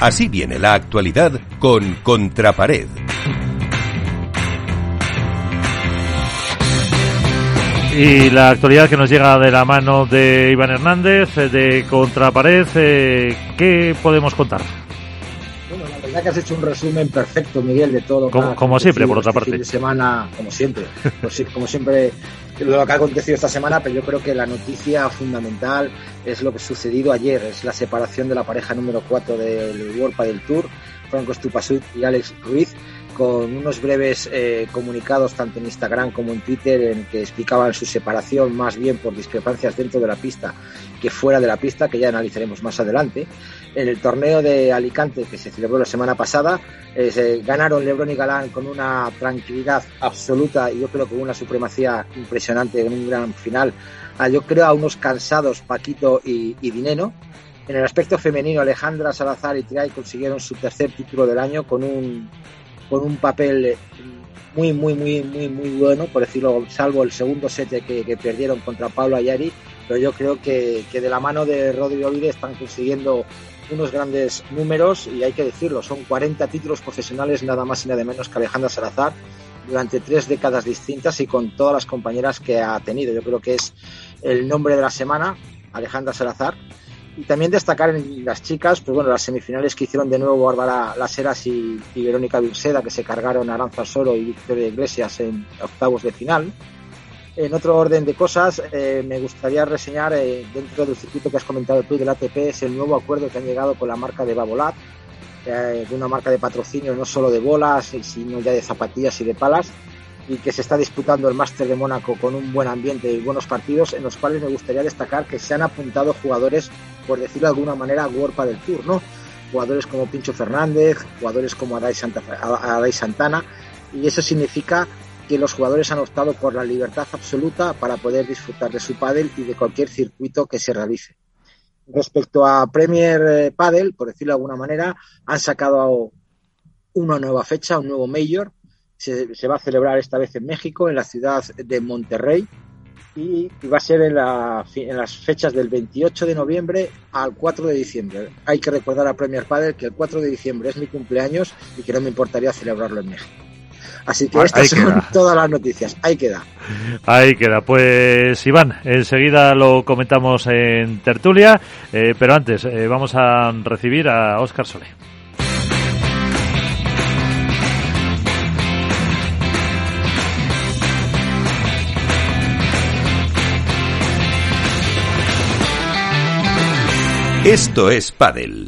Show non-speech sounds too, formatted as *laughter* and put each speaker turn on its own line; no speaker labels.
Así viene la actualidad con Contrapared.
Y la actualidad que nos llega de la mano de Iván Hernández, eh, de Contrapared, eh, ¿qué podemos contar?
Bueno, la verdad que has hecho un resumen perfecto, Miguel, de todo.
Como, como siempre, por otra
este
parte.
Fin de semana, como siempre, como siempre, lo que ha acontecido esta semana, pero yo creo que la noticia fundamental es lo que ha sucedido ayer, es la separación de la pareja número 4 del World del Tour, Franco Stupasut y Alex Ruiz, con unos breves eh, comunicados tanto en Instagram como en Twitter en que explicaban su separación más bien por discrepancias dentro de la pista que fuera de la pista, que ya analizaremos más adelante. En el torneo de Alicante que se celebró la semana pasada, eh, ganaron Lebron y Galán con una tranquilidad absoluta y yo creo con una supremacía impresionante en un gran final. A, yo creo a unos cansados Paquito y, y Dineno. En el aspecto femenino, Alejandra Salazar y Triay consiguieron su tercer título del año con un con un papel muy, muy, muy, muy, muy bueno, por decirlo, salvo el segundo set que, perdieron contra Pablo Ayari, pero yo creo que, que de la mano de Rodrigo Vide están consiguiendo unos grandes números y hay que decirlo, son 40 títulos profesionales nada más y nada menos que Alejandra Salazar durante tres décadas distintas y con todas las compañeras que ha tenido. Yo creo que es el nombre de la semana, Alejandra Salazar, y también destacar en las chicas, pues bueno, las semifinales que hicieron de nuevo Bárbara Las Heras y, y Verónica Virseda, que se cargaron a Aranza Soro y Victoria Iglesias en octavos de final. En otro orden de cosas, eh, me gustaría reseñar eh, dentro del circuito que has comentado tú del ATP, es el nuevo acuerdo que han llegado con la marca de Babolat, eh, de una marca de patrocinio no solo de bolas, sino ya de zapatillas y de palas, y que se está disputando el Máster de Mónaco con un buen ambiente y buenos partidos, en los cuales me gustaría destacar que se han apuntado jugadores, por decirlo de alguna manera, World del Tour, ¿no? Jugadores como Pincho Fernández, jugadores como Adai, Santa, Santana, y eso significa que los jugadores han optado por la libertad absoluta para poder disfrutar de su pádel y de cualquier circuito que se realice. Respecto a Premier Padel, por decirlo de alguna manera, han sacado una nueva fecha, un nuevo Major, se, va a celebrar esta vez en México, en la ciudad de Monterrey, y, va a ser en, la, en, las fechas del 28 de noviembre al 4 de diciembre. Hay que recordar a Premier Padel que el 4 de diciembre es mi cumpleaños y que no me importaría celebrarlo en México. Así que estas son queda. *laughs* todas las noticias. Ahí queda.
Ahí queda. Pues Iván, enseguida lo comentamos en tertulia, eh, pero antes eh, vamos a recibir a Óscar Solé.
Esto es Padel.